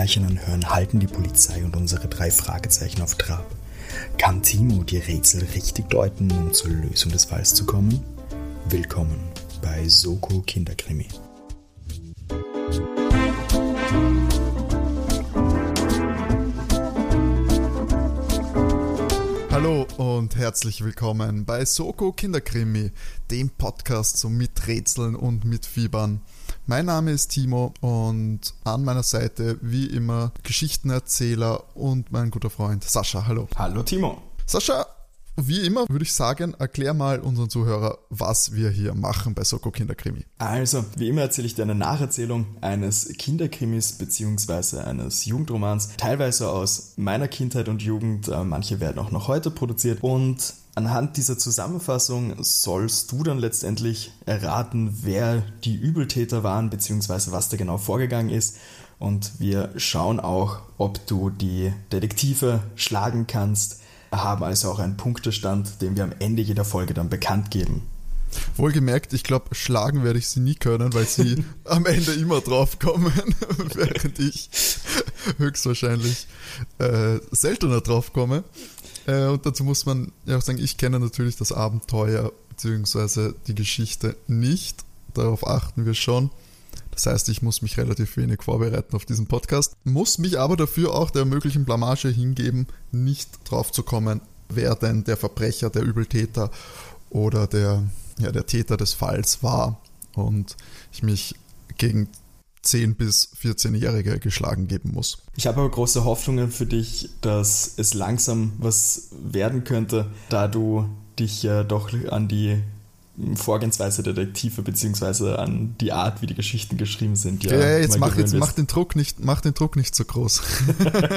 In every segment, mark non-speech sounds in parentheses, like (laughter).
Märchen anhören, halten die Polizei und unsere drei Fragezeichen auf Trab. Kann Timo die Rätsel richtig deuten, um zur Lösung des Falls zu kommen? Willkommen bei Soko Kinderkrimi. Hallo und herzlich willkommen bei Soko Kinderkrimi, dem Podcast so mit Rätseln und mit Fiebern. Mein Name ist Timo und an meiner Seite wie immer Geschichtenerzähler und mein guter Freund Sascha. Hallo. Hallo Timo. Sascha, wie immer würde ich sagen, erklär mal unseren Zuhörer, was wir hier machen bei Soko Kinderkrimi. Also, wie immer erzähle ich dir eine Nacherzählung eines Kinderkrimis bzw. eines Jugendromans, teilweise aus meiner Kindheit und Jugend, äh, manche werden auch noch heute produziert und Anhand dieser Zusammenfassung sollst du dann letztendlich erraten, wer die Übeltäter waren bzw. was da genau vorgegangen ist. Und wir schauen auch, ob du die Detektive schlagen kannst, haben also auch einen Punktestand, den wir am Ende jeder Folge dann bekannt geben. Wohlgemerkt, ich glaube, schlagen werde ich sie nie können, weil sie (laughs) am Ende immer drauf kommen, (laughs) während ich höchstwahrscheinlich äh, seltener drauf komme. Äh, und dazu muss man ja auch sagen, ich kenne natürlich das Abenteuer bzw. die Geschichte nicht. Darauf achten wir schon. Das heißt, ich muss mich relativ wenig vorbereiten auf diesen Podcast, muss mich aber dafür auch der möglichen Blamage hingeben, nicht drauf zu kommen, wer denn der Verbrecher, der Übeltäter oder der, ja, der Täter des Falls war. Und ich mich gegen 10- bis 14-Jährige geschlagen geben muss. Ich habe aber große Hoffnungen für dich, dass es langsam was werden könnte, da du dich ja doch an die Vorgehensweise der Detektive beziehungsweise an die Art, wie die Geschichten geschrieben sind. Ja, ja jetzt, mach, jetzt mach, den Druck nicht, mach den Druck nicht so groß.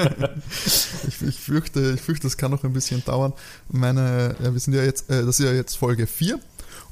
(laughs) ich, ich, fürchte, ich fürchte, das kann noch ein bisschen dauern. Meine, ja, wir sind ja jetzt, äh, das ist ja jetzt Folge 4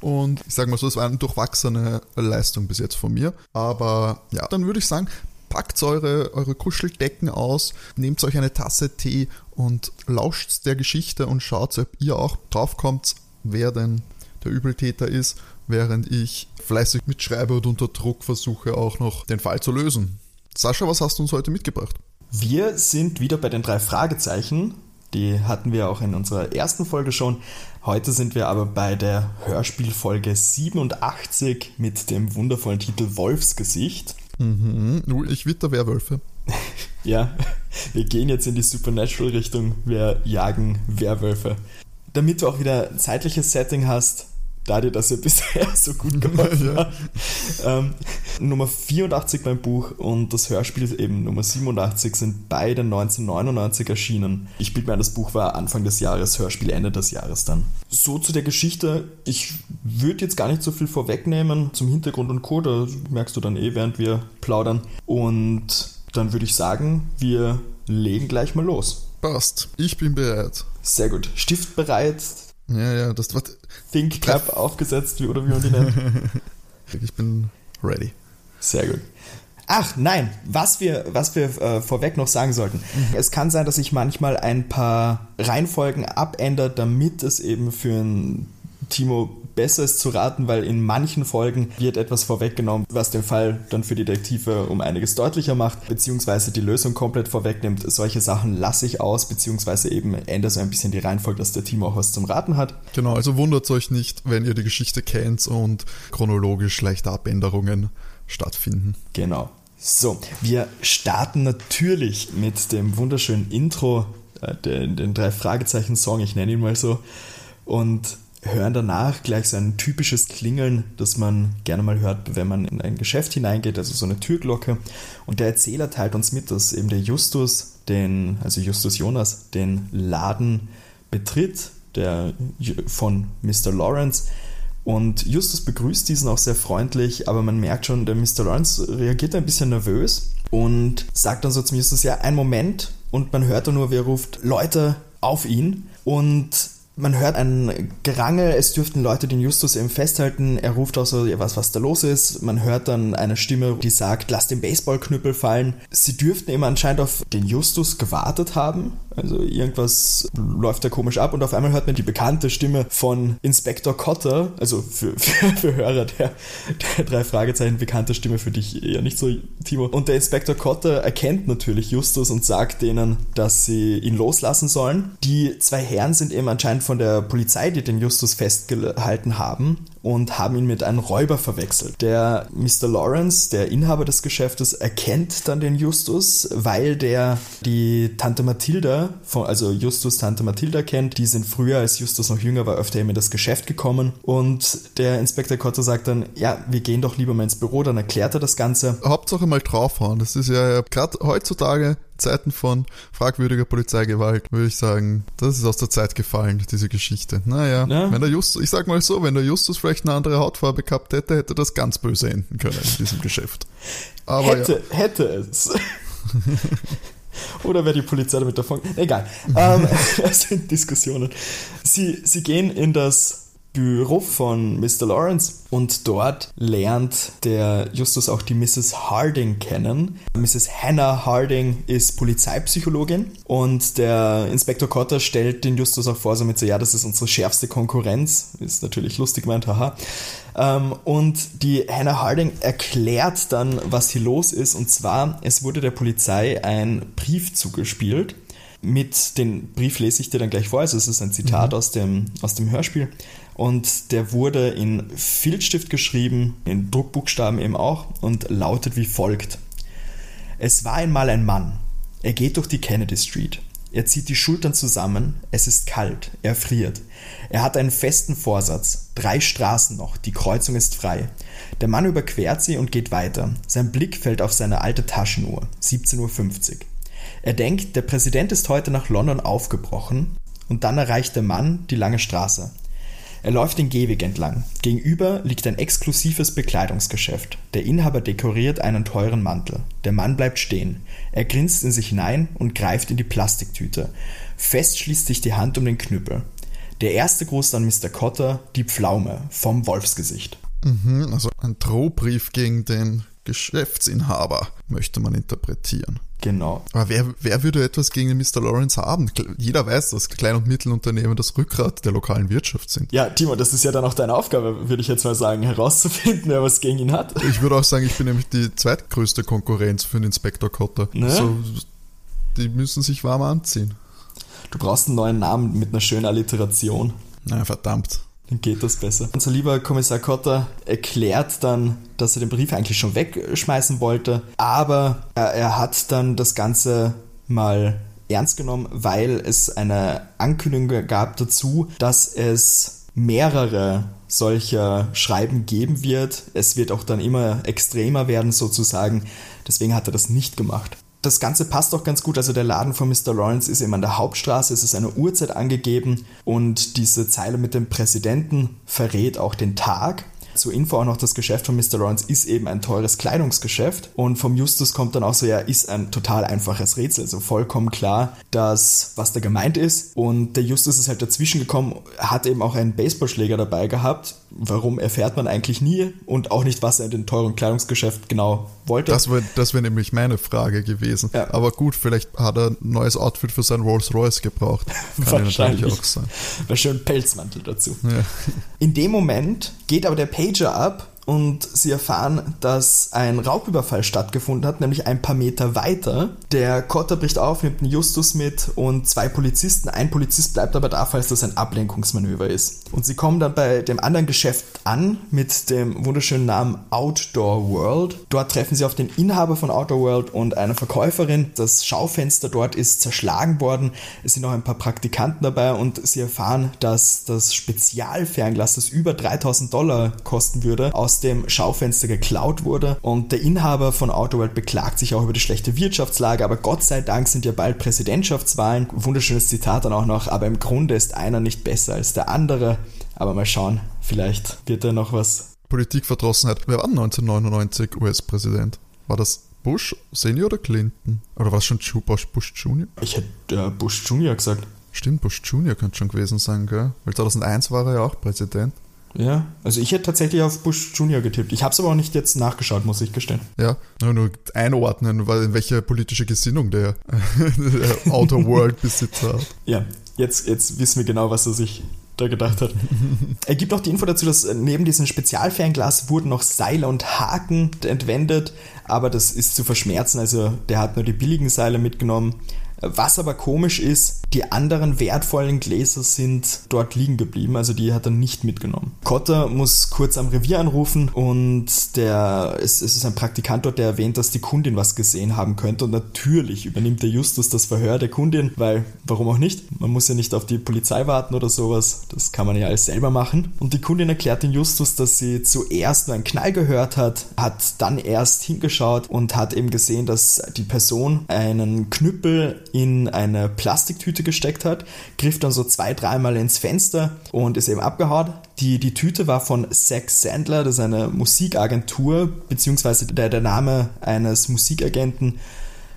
und ich sage mal so, es war eine durchwachsene Leistung bis jetzt von mir. Aber ja, dann würde ich sagen, packt eure, eure Kuscheldecken aus, nehmt euch eine Tasse Tee und lauscht der Geschichte und schaut, ob ihr auch draufkommt, wer denn der Übeltäter ist, während ich fleißig mitschreibe und unter Druck versuche auch noch den Fall zu lösen. Sascha, was hast du uns heute mitgebracht? Wir sind wieder bei den drei Fragezeichen. Die hatten wir auch in unserer ersten Folge schon. Heute sind wir aber bei der Hörspielfolge 87 mit dem wundervollen Titel Wolfsgesicht. Mhm. Ich witter Werwölfe. (laughs) ja, wir gehen jetzt in die Supernatural-Richtung. Wir jagen Werwölfe. Damit du auch wieder ein zeitliches Setting hast, da dir das ja (laughs) bisher so gut geholfen hat. Ähm, Nummer 84 beim Buch und das Hörspiel eben Nummer 87 sind beide 1999 erschienen. Ich biete mir das Buch war Anfang des Jahres, Hörspiel Ende des Jahres dann. So zu der Geschichte. Ich würde jetzt gar nicht so viel vorwegnehmen zum Hintergrund und Co. Da merkst du dann eh, während wir plaudern. Und dann würde ich sagen, wir legen gleich mal los. Passt. Ich bin bereit. Sehr gut. Stift bereit, ja, ja, das war. Think Clap aufgesetzt, wie, oder wie man die nennt. (laughs) ich bin ready. Sehr gut. Ach nein, was wir, was wir äh, vorweg noch sagen sollten. Mhm. Es kann sein, dass ich manchmal ein paar Reihenfolgen abändert, damit es eben für ein Timo besser ist zu raten, weil in manchen Folgen wird etwas vorweggenommen, was den Fall dann für die Detektive um einiges deutlicher macht, beziehungsweise die Lösung komplett vorwegnimmt. Solche Sachen lasse ich aus, beziehungsweise eben ändere so ein bisschen die Reihenfolge, dass der Timo auch was zum Raten hat. Genau, also wundert euch nicht, wenn ihr die Geschichte kennt und chronologisch leichte Abänderungen stattfinden. Genau. So, wir starten natürlich mit dem wunderschönen Intro, äh, den, den drei Fragezeichen-Song, ich nenne ihn mal so. Und hören danach gleich so ein typisches Klingeln, das man gerne mal hört, wenn man in ein Geschäft hineingeht, also so eine Türglocke. Und der Erzähler teilt uns mit, dass eben der Justus, den, also Justus Jonas, den Laden betritt, der von Mr. Lawrence. Und Justus begrüßt diesen auch sehr freundlich, aber man merkt schon, der Mr. Lawrence reagiert ein bisschen nervös und sagt dann so zum Justus, ja, ein Moment. Und man hört dann nur, wer ruft, Leute, auf ihn. Und man hört ein Gerangel, es dürften Leute den Justus eben festhalten. Er ruft auch so, ja, was, was da los ist. Man hört dann eine Stimme, die sagt, lass den Baseballknüppel fallen. Sie dürften eben anscheinend auf den Justus gewartet haben. Also irgendwas läuft da komisch ab und auf einmal hört man die bekannte Stimme von Inspektor Cotter, also für, (laughs) für, für Hörer der, der drei Fragezeichen bekannte Stimme für dich eher nicht so, Timo. Und der Inspektor Cotter erkennt natürlich Justus und sagt denen, dass sie ihn loslassen sollen. Die zwei Herren sind eben anscheinend von der Polizei, die den Justus festgehalten haben und haben ihn mit einem Räuber verwechselt. Der Mr. Lawrence, der Inhaber des Geschäftes, erkennt dann den Justus, weil der die Tante Mathilda, also Justus Tante Mathilda kennt. Die sind früher, als Justus noch jünger war, öfter in das Geschäft gekommen. Und der Inspektor Cotter sagt dann, ja, wir gehen doch lieber mal ins Büro, dann erklärt er das Ganze. Hauptsache mal draufhauen. Das ist ja gerade heutzutage Zeiten von fragwürdiger Polizeigewalt, würde ich sagen, das ist aus der Zeit gefallen, diese Geschichte. Naja, ja. wenn der Justus, ich sag mal so, wenn der Justus vielleicht eine andere Hautfarbe gehabt hätte, hätte das ganz böse enden können in diesem Geschäft. Aber hätte, ja. hätte es. (laughs) Oder wäre die Polizei damit davon? Egal. ähm, (laughs) das sind Diskussionen. Sie, sie gehen in das Büro von Mr. Lawrence und dort lernt der Justus auch die Mrs. Harding kennen. Mrs. Hannah Harding ist Polizeipsychologin und der Inspektor Cotter stellt den Justus auch vor, somit so, ja, das ist unsere schärfste Konkurrenz. Ist natürlich lustig gemeint, haha. Ähm, und die Hannah Harding erklärt dann, was hier los ist und zwar, es wurde der Polizei ein Brief zugespielt mit den Brief lese ich dir dann gleich vor, also es ist ein Zitat mhm. aus, dem, aus dem Hörspiel und der wurde in Filzstift geschrieben, in Druckbuchstaben eben auch und lautet wie folgt. Es war einmal ein Mann. Er geht durch die Kennedy Street. Er zieht die Schultern zusammen, es ist kalt, er friert. Er hat einen festen Vorsatz. Drei Straßen noch, die Kreuzung ist frei. Der Mann überquert sie und geht weiter. Sein Blick fällt auf seine alte Taschenuhr, 17.50 Uhr. Er denkt, der Präsident ist heute nach London aufgebrochen und dann erreicht der Mann die lange Straße. Er läuft den Gehweg entlang. Gegenüber liegt ein exklusives Bekleidungsgeschäft. Der Inhaber dekoriert einen teuren Mantel. Der Mann bleibt stehen. Er grinst in sich hinein und greift in die Plastiktüte. Fest schließt sich die Hand um den Knüppel. Der erste Gruß an Mr. Cotter, die Pflaume vom Wolfsgesicht. Mhm, also ein Drohbrief gegen den Geschäftsinhaber, möchte man interpretieren. Genau. Aber wer, wer würde etwas gegen Mr. Lawrence haben? Jeder weiß, dass Klein- und Mittelunternehmen das Rückgrat der lokalen Wirtschaft sind. Ja, Timo, das ist ja dann auch deine Aufgabe, würde ich jetzt mal sagen, herauszufinden, wer was gegen ihn hat. Ich würde auch sagen, ich bin nämlich die zweitgrößte Konkurrenz für den Inspektor Cotter. Ne? So, die müssen sich warm anziehen. Du brauchst einen neuen Namen mit einer schönen Alliteration. Na, verdammt geht das besser. Unser lieber Kommissar Kotter erklärt dann, dass er den Brief eigentlich schon wegschmeißen wollte, aber er, er hat dann das Ganze mal ernst genommen, weil es eine Ankündigung gab dazu, dass es mehrere solcher Schreiben geben wird. Es wird auch dann immer extremer werden sozusagen. Deswegen hat er das nicht gemacht das Ganze passt auch ganz gut. Also der Laden von Mr. Lawrence ist eben an der Hauptstraße, es ist eine Uhrzeit angegeben und diese Zeile mit dem Präsidenten verrät auch den Tag. Zur Info auch noch, das Geschäft von Mr. Lawrence ist eben ein teures Kleidungsgeschäft. Und vom Justus kommt dann auch so, ja, ist ein total einfaches Rätsel. Also vollkommen klar, dass, was da gemeint ist. Und der Justus ist halt dazwischen gekommen, hat eben auch einen Baseballschläger dabei gehabt. Warum erfährt man eigentlich nie und auch nicht, was er in dem teuren Kleidungsgeschäft genau wollte. Das wäre das wär nämlich meine Frage gewesen. Ja. Aber gut, vielleicht hat er ein neues Outfit für sein Rolls Royce gebraucht. (laughs) Kann Wahrscheinlich auch sein. Wäre schön Pelzmantel dazu. Ja. In dem Moment geht aber der Pager ab und sie erfahren, dass ein Raubüberfall stattgefunden hat, nämlich ein paar Meter weiter. Der Kotter bricht auf, nimmt einen Justus mit und zwei Polizisten. Ein Polizist bleibt aber da, falls das ein Ablenkungsmanöver ist. Und sie kommen dann bei dem anderen Geschäft an mit dem wunderschönen Namen Outdoor World. Dort treffen sie auf den Inhaber von Outdoor World und eine Verkäuferin. Das Schaufenster dort ist zerschlagen worden. Es sind noch ein paar Praktikanten dabei und sie erfahren, dass das Spezialfernglas, das über 3000 Dollar kosten würde, aus aus dem Schaufenster geklaut wurde. Und der Inhaber von Autoworld beklagt sich auch über die schlechte Wirtschaftslage, aber Gott sei Dank sind ja bald Präsidentschaftswahlen. Wunderschönes Zitat dann auch noch, aber im Grunde ist einer nicht besser als der andere. Aber mal schauen, vielleicht wird da noch was. Politikverdrossenheit. Wer war 1999 US-Präsident? War das Bush Senior oder Clinton? Oder war es schon Bush, Bush Junior? Ich hätte äh, Bush Junior gesagt. Stimmt, Bush Junior könnte schon gewesen sein, gell? Weil 2001 war er ja auch Präsident. Ja, also ich hätte tatsächlich auf Bush Junior getippt. Ich habe es aber auch nicht jetzt nachgeschaut, muss ich gestehen. Ja, nur einordnen, weil in welche politische Gesinnung der, (laughs) der Outer World Besitzer hat. Ja, jetzt, jetzt wissen wir genau, was er sich da gedacht hat. (laughs) er gibt auch die Info dazu, dass neben diesem Spezialfernglas wurden noch Seile und Haken entwendet, aber das ist zu verschmerzen. Also der hat nur die billigen Seile mitgenommen was aber komisch ist, die anderen wertvollen Gläser sind dort liegen geblieben, also die hat er nicht mitgenommen. Cotter muss kurz am Revier anrufen und der, es, es ist ein Praktikant dort, der erwähnt, dass die Kundin was gesehen haben könnte und natürlich übernimmt der Justus das Verhör der Kundin, weil warum auch nicht? Man muss ja nicht auf die Polizei warten oder sowas, das kann man ja alles selber machen. Und die Kundin erklärt den Justus, dass sie zuerst nur einen Knall gehört hat, hat dann erst hingeschaut und hat eben gesehen, dass die Person einen Knüppel in eine Plastiktüte gesteckt hat, griff dann so zwei, dreimal ins Fenster und ist eben abgehauen. Die, die Tüte war von Sex Sandler, das ist eine Musikagentur, beziehungsweise der, der Name eines Musikagenten.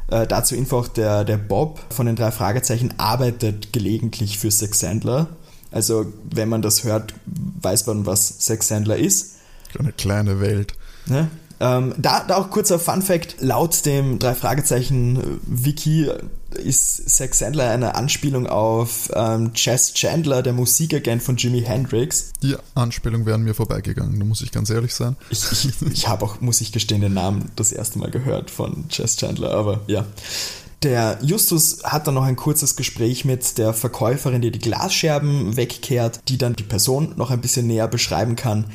Äh, dazu Info auch der, der Bob von den drei Fragezeichen arbeitet gelegentlich für Sex Sandler. Also wenn man das hört, weiß man, was Sex Sandler ist. Eine kleine Welt. Ne? Ähm, da, da auch kurzer Fun Fact: Laut dem drei Fragezeichen äh, Wiki ist Zack Sandler eine Anspielung auf ähm, Chess Chandler, der Musikagent von Jimi Hendrix. Die Anspielung wären mir vorbeigegangen, da muss ich ganz ehrlich sein. Ich, ich, ich habe auch, muss ich gestehen, den Namen das erste Mal gehört von Chess Chandler, aber ja. Der Justus hat dann noch ein kurzes Gespräch mit der Verkäuferin, die die Glasscherben wegkehrt, die dann die Person noch ein bisschen näher beschreiben kann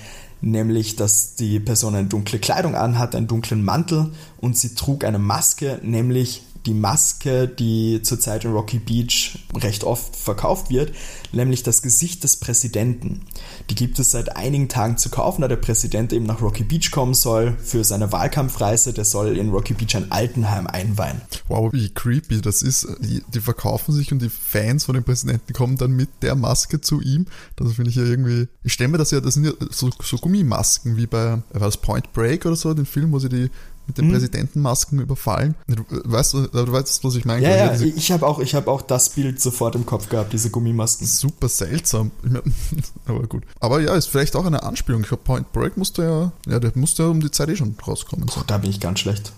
nämlich dass die Person eine dunkle Kleidung anhat, einen dunklen Mantel und sie trug eine Maske, nämlich die Maske, die zurzeit in Rocky Beach recht oft verkauft wird, nämlich das Gesicht des Präsidenten. Die gibt es seit einigen Tagen zu kaufen, da der Präsident eben nach Rocky Beach kommen soll für seine Wahlkampfreise. Der soll in Rocky Beach ein Altenheim einweihen. Wow, wie creepy das ist. Die, die verkaufen sich und die Fans von dem Präsidenten kommen dann mit der Maske zu ihm. Das finde ich ja irgendwie. Ich stelle mir das ja, das sind ja so, so Gummimasken wie bei, war Point Break oder so, den Film, wo sie die mit den hm. Präsidentenmasken überfallen. Du, weißt, du, du weißt, was ich meine? Ja, ja, ich habe auch, hab auch das Bild sofort im Kopf gehabt, diese Gummimasken. Super seltsam. (laughs) aber gut. Aber ja, ist vielleicht auch eine Anspielung. Ich glaube, Point Break musste ja, ja, der musste ja um die Zeit eh schon rauskommen. So. da bin ich ganz schlecht.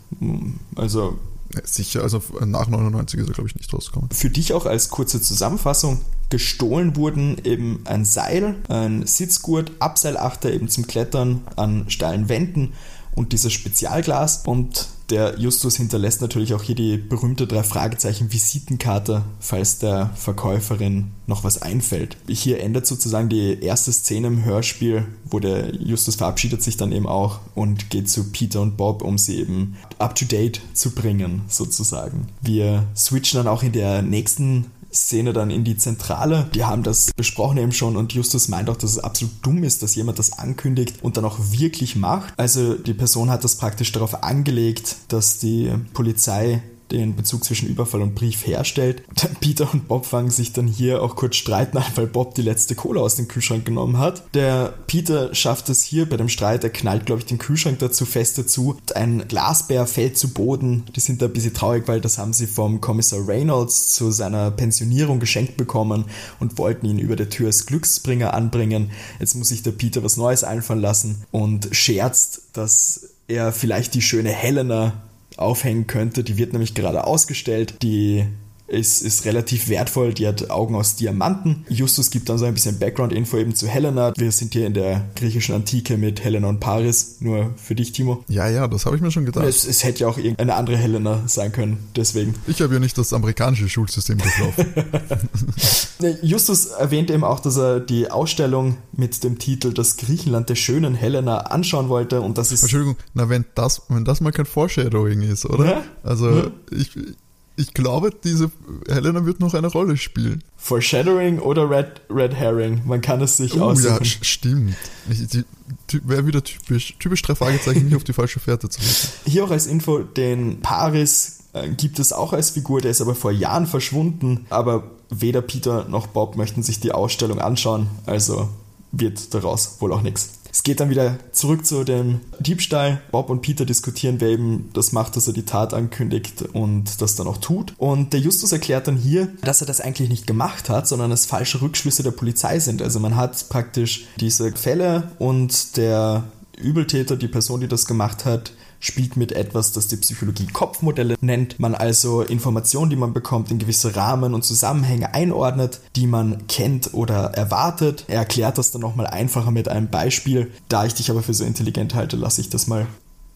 Also. Ja, sicher, also nach 99 ist er, glaube ich, nicht rausgekommen. Für dich auch als kurze Zusammenfassung. Gestohlen wurden eben ein Seil, ein Sitzgurt, Abseilachter eben zum Klettern an steilen Wänden und dieses Spezialglas. Und der Justus hinterlässt natürlich auch hier die berühmte drei Fragezeichen Visitenkarte, falls der Verkäuferin noch was einfällt. Hier endet sozusagen die erste Szene im Hörspiel, wo der Justus verabschiedet sich dann eben auch und geht zu Peter und Bob, um sie eben up to date zu bringen, sozusagen. Wir switchen dann auch in der nächsten Szene dann in die Zentrale. Die haben das besprochen eben schon und Justus meint auch, dass es absolut dumm ist, dass jemand das ankündigt und dann auch wirklich macht. Also die Person hat das praktisch darauf angelegt, dass die Polizei den Bezug zwischen Überfall und Brief herstellt. (laughs) Peter und Bob fangen sich dann hier auch kurz streiten an, (laughs) weil Bob die letzte Cola aus dem Kühlschrank genommen hat. Der Peter schafft es hier bei dem Streit, er knallt, glaube ich, den Kühlschrank dazu feste zu. Ein Glasbär fällt zu Boden. Die sind da ein bisschen traurig, weil das haben sie vom Kommissar Reynolds zu seiner Pensionierung geschenkt bekommen und wollten ihn über der Tür als Glücksbringer anbringen. Jetzt muss sich der Peter was Neues einfallen lassen und scherzt, dass er vielleicht die schöne Helena aufhängen könnte. Die wird nämlich gerade ausgestellt. Die ist, ist relativ wertvoll. Die hat Augen aus Diamanten. Justus gibt dann so ein bisschen Background-Info eben zu Helena. Wir sind hier in der griechischen Antike mit Helena und Paris. Nur für dich, Timo. Ja, ja, das habe ich mir schon gedacht. Es, es, hätte ja auch irgendeine andere Helena sein können. Deswegen. Ich habe ja nicht das amerikanische Schulsystem durchlaufen. (laughs) (laughs) Justus erwähnt eben auch, dass er die Ausstellung mit dem Titel Das Griechenland der schönen Helena anschauen wollte und das ist. Entschuldigung, na, wenn das, wenn das mal kein Foreshadowing ist, oder? Ja? Also, ja. ich ich glaube, diese Helena wird noch eine Rolle spielen. Foreshadowing oder Red, Red Herring, man kann es sich oh, aussuchen. Ja, stimmt. Wäre wieder typisch, typisch drei Fragezeichen, nicht auf die falsche Fährte zu machen. Hier auch als Info, den Paris äh, gibt es auch als Figur, der ist aber vor Jahren verschwunden, aber weder Peter noch Bob möchten sich die Ausstellung anschauen, also wird daraus wohl auch nichts. Es geht dann wieder zurück zu dem Diebstahl. Bob und Peter diskutieren, wer eben das macht, dass er die Tat ankündigt und das dann auch tut. Und der Justus erklärt dann hier, dass er das eigentlich nicht gemacht hat, sondern es falsche Rückschlüsse der Polizei sind. Also man hat praktisch diese Fälle und der Übeltäter, die Person, die das gemacht hat, spielt mit etwas, das die Psychologie Kopfmodelle nennt. Man also Informationen, die man bekommt, in gewisse Rahmen und Zusammenhänge einordnet, die man kennt oder erwartet. Er erklärt das dann nochmal einfacher mit einem Beispiel. Da ich dich aber für so intelligent halte, lasse ich das mal.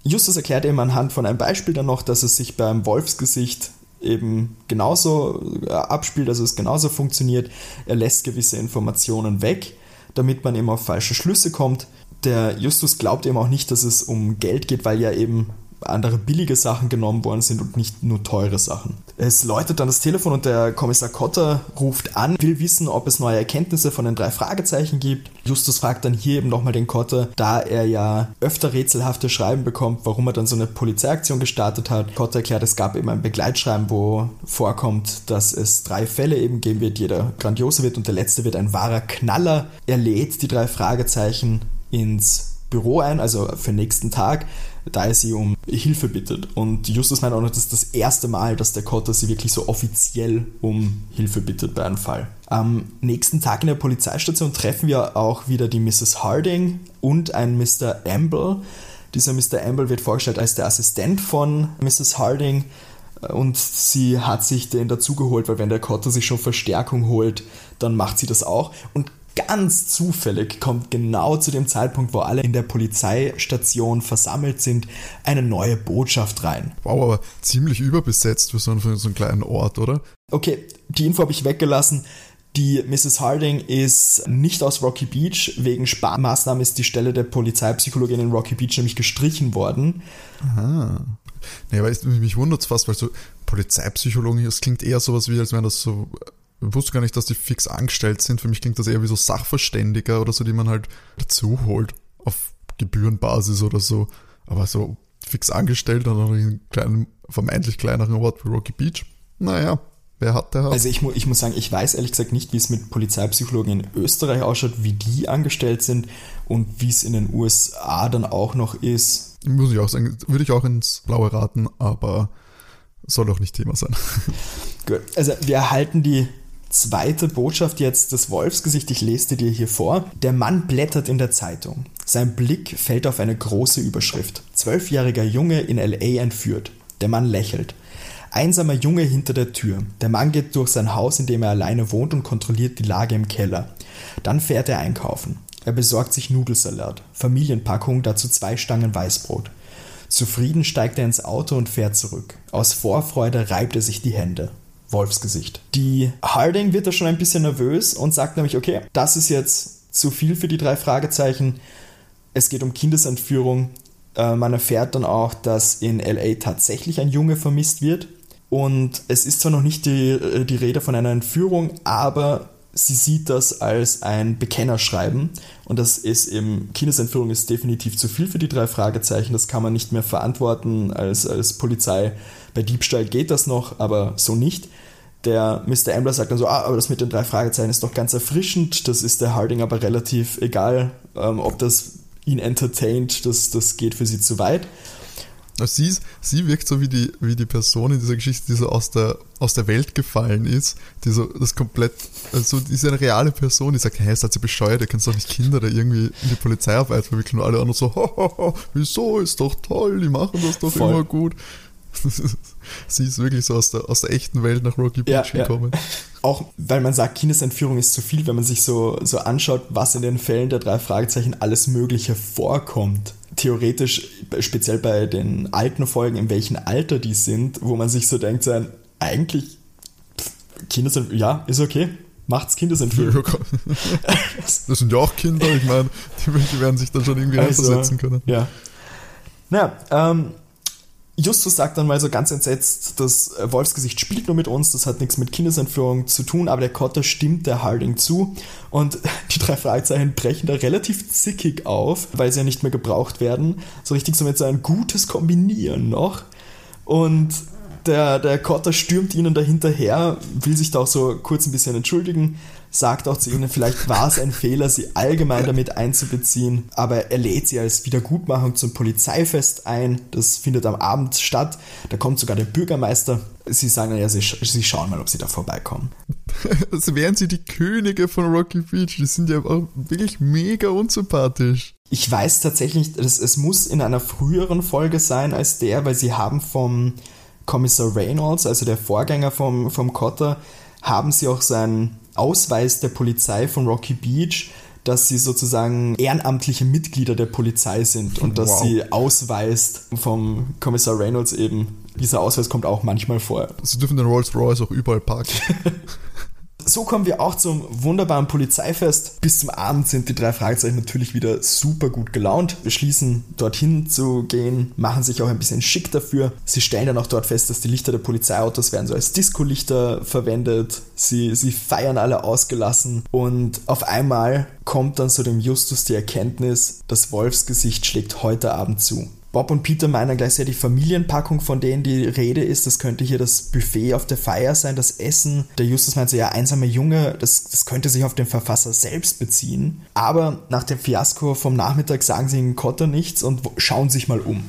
Justus erklärt eben anhand von einem Beispiel dann noch, dass es sich beim Wolfsgesicht eben genauso äh, abspielt, also es genauso funktioniert. Er lässt gewisse Informationen weg, damit man eben auf falsche Schlüsse kommt der Justus glaubt eben auch nicht, dass es um Geld geht, weil ja eben andere billige Sachen genommen worden sind und nicht nur teure Sachen. Es läutet dann das Telefon und der Kommissar Kotter ruft an, will wissen, ob es neue Erkenntnisse von den drei Fragezeichen gibt. Justus fragt dann hier eben nochmal den Kotter, da er ja öfter rätselhafte Schreiben bekommt, warum er dann so eine Polizeiaktion gestartet hat. Kotter erklärt, es gab eben ein Begleitschreiben, wo vorkommt, dass es drei Fälle eben geben wird, jeder grandiose wird und der letzte wird ein wahrer Knaller. Er lädt die drei Fragezeichen ins Büro ein, also für den nächsten Tag, da er sie um Hilfe bittet. Und Justus meint auch noch, das ist das erste Mal, dass der Cotter sie wirklich so offiziell um Hilfe bittet bei einem Fall. Am nächsten Tag in der Polizeistation treffen wir auch wieder die Mrs. Harding und einen Mr. Amble. Dieser Mr. Amble wird vorgestellt als der Assistent von Mrs. Harding und sie hat sich den dazugeholt, weil wenn der Cotter sich schon Verstärkung holt, dann macht sie das auch. Und ganz zufällig kommt genau zu dem Zeitpunkt, wo alle in der Polizeistation versammelt sind, eine neue Botschaft rein. Wow, aber ziemlich überbesetzt für so einen, für so einen kleinen Ort, oder? Okay, die Info habe ich weggelassen. Die Mrs. Harding ist nicht aus Rocky Beach. Wegen Sparmaßnahmen ist die Stelle der Polizeipsychologin in Rocky Beach nämlich gestrichen worden. Aha. Nee, weil mich wundert es fast, weil so Polizeipsychologen, das klingt eher sowas wie, als wären das so ich wusste gar nicht, dass die fix angestellt sind. Für mich klingt das eher wie so Sachverständiger oder so, die man halt dazu holt auf Gebührenbasis oder so. Aber so fix angestellt an einem kleinen, vermeintlich kleineren Ort wie Rocky Beach, naja, wer hat, der hat. Also ich, mu ich muss sagen, ich weiß ehrlich gesagt nicht, wie es mit Polizeipsychologen in Österreich ausschaut, wie die angestellt sind und wie es in den USA dann auch noch ist. Muss ich auch sagen, würde ich auch ins Blaue raten, aber soll doch nicht Thema sein. Gut, also wir erhalten die zweite Botschaft jetzt des Wolfsgesicht, ich lese dir hier vor. Der Mann blättert in der Zeitung. Sein Blick fällt auf eine große Überschrift. Zwölfjähriger Junge in LA entführt. Der Mann lächelt. Einsamer Junge hinter der Tür. Der Mann geht durch sein Haus, in dem er alleine wohnt und kontrolliert die Lage im Keller. Dann fährt er einkaufen. Er besorgt sich Nudelsalat, Familienpackung, dazu zwei Stangen Weißbrot. Zufrieden steigt er ins Auto und fährt zurück. Aus Vorfreude reibt er sich die Hände. Wolfsgesicht. Die Harding wird da schon ein bisschen nervös und sagt nämlich, okay, das ist jetzt zu viel für die drei Fragezeichen. Es geht um Kindesentführung. Äh, man erfährt dann auch, dass in LA tatsächlich ein Junge vermisst wird. Und es ist zwar noch nicht die, äh, die Rede von einer Entführung, aber sie sieht das als ein Bekennerschreiben. Und das ist eben, Kindesentführung ist definitiv zu viel für die drei Fragezeichen. Das kann man nicht mehr verantworten als, als Polizei. Bei Diebstahl geht das noch, aber so nicht. Der Mr. Ambler sagt dann so, ah, aber das mit den drei Fragezeichen ist doch ganz erfrischend. Das ist der Harding aber relativ egal, ähm, ob das ihn entertaint, das, das geht für sie zu weit. Sie, sie wirkt so wie die, wie die Person in dieser Geschichte, die so aus der, aus der Welt gefallen ist, die so das komplett, also die ist eine reale Person, die sagt, hey, seid ihr bescheuert, ihr könnt doch nicht Kinder da irgendwie in die Polizeiarbeit verwickeln und alle anderen so, (laughs) wieso, ist doch toll, die machen das doch Voll. immer gut. (laughs) sie ist wirklich so aus der, aus der echten Welt nach Rocky Beach ja, gekommen. Ja. Auch weil man sagt, Kindesentführung ist zu viel, wenn man sich so, so anschaut, was in den Fällen der drei Fragezeichen alles Mögliche vorkommt theoretisch, speziell bei den alten Folgen, in welchem Alter die sind, wo man sich so denkt, so ein, eigentlich Kinder sind, ja, ist okay, macht's Kindesentführung. (laughs) das sind ja auch Kinder, ich meine, die, die, werden sich dann schon irgendwie also, einversetzen können. Ja. Naja, ähm, Justus sagt dann mal so ganz entsetzt, das Wolfsgesicht spielt nur mit uns, das hat nichts mit Kindesentführung zu tun, aber der Kotter stimmt der Harding zu und (laughs) die drei Fragezeichen brechen da relativ zickig auf, weil sie ja nicht mehr gebraucht werden. So richtig so mit so ein gutes Kombinieren noch. Und der, der Kotter stürmt ihnen da hinterher, will sich da auch so kurz ein bisschen entschuldigen, sagt auch zu ihnen, vielleicht war es ein Fehler, sie allgemein damit einzubeziehen, aber er lädt sie als Wiedergutmachung zum Polizeifest ein. Das findet am Abend statt. Da kommt sogar der Bürgermeister. Sie sagen dann ja, sie, sie schauen mal, ob sie da vorbeikommen. (laughs) Als wären sie die Könige von Rocky Beach. Die sind ja auch wirklich mega unsympathisch. Ich weiß tatsächlich, dass es muss in einer früheren Folge sein als der, weil sie haben vom Kommissar Reynolds, also der Vorgänger vom, vom Cotter, haben sie auch seinen Ausweis der Polizei von Rocky Beach, dass sie sozusagen ehrenamtliche Mitglieder der Polizei sind und dass wow. sie ausweist vom Kommissar Reynolds eben. Dieser Ausweis kommt auch manchmal vor. Sie dürfen den Rolls Royce auch überall parken. (laughs) So kommen wir auch zum wunderbaren Polizeifest. Bis zum Abend sind die drei Fragezeichen natürlich wieder super gut gelaunt, beschließen dorthin zu gehen, machen sich auch ein bisschen schick dafür. Sie stellen dann auch dort fest, dass die Lichter der Polizeiautos werden so als Disco-Lichter verwendet. Sie, sie feiern alle ausgelassen und auf einmal kommt dann zu dem Justus die Erkenntnis, das Wolfsgesicht schlägt heute Abend zu. Bob und Peter meinen gleich sehr die Familienpackung, von denen die Rede ist. Das könnte hier das Buffet auf der Feier sein, das Essen. Der Justus meint so, ja, einsame Junge, das, das könnte sich auf den Verfasser selbst beziehen. Aber nach dem Fiasko vom Nachmittag sagen sie in Kotter nichts und schauen sich mal um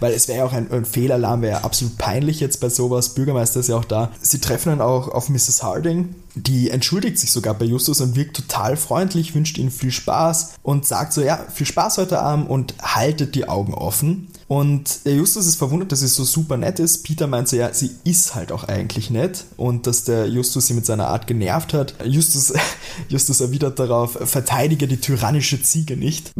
weil es wäre ja auch ein, ein Fehlalarm, wäre ja absolut peinlich jetzt bei sowas. Bürgermeister ist ja auch da. Sie treffen dann auch auf Mrs. Harding, die entschuldigt sich sogar bei Justus und wirkt total freundlich, wünscht ihnen viel Spaß und sagt so, ja, viel Spaß heute Abend und haltet die Augen offen. Und der Justus ist verwundert, dass sie so super nett ist. Peter meint so, ja, sie ist halt auch eigentlich nett und dass der Justus sie mit seiner Art genervt hat. Justus, (laughs) Justus erwidert darauf, verteidige die tyrannische Ziege nicht.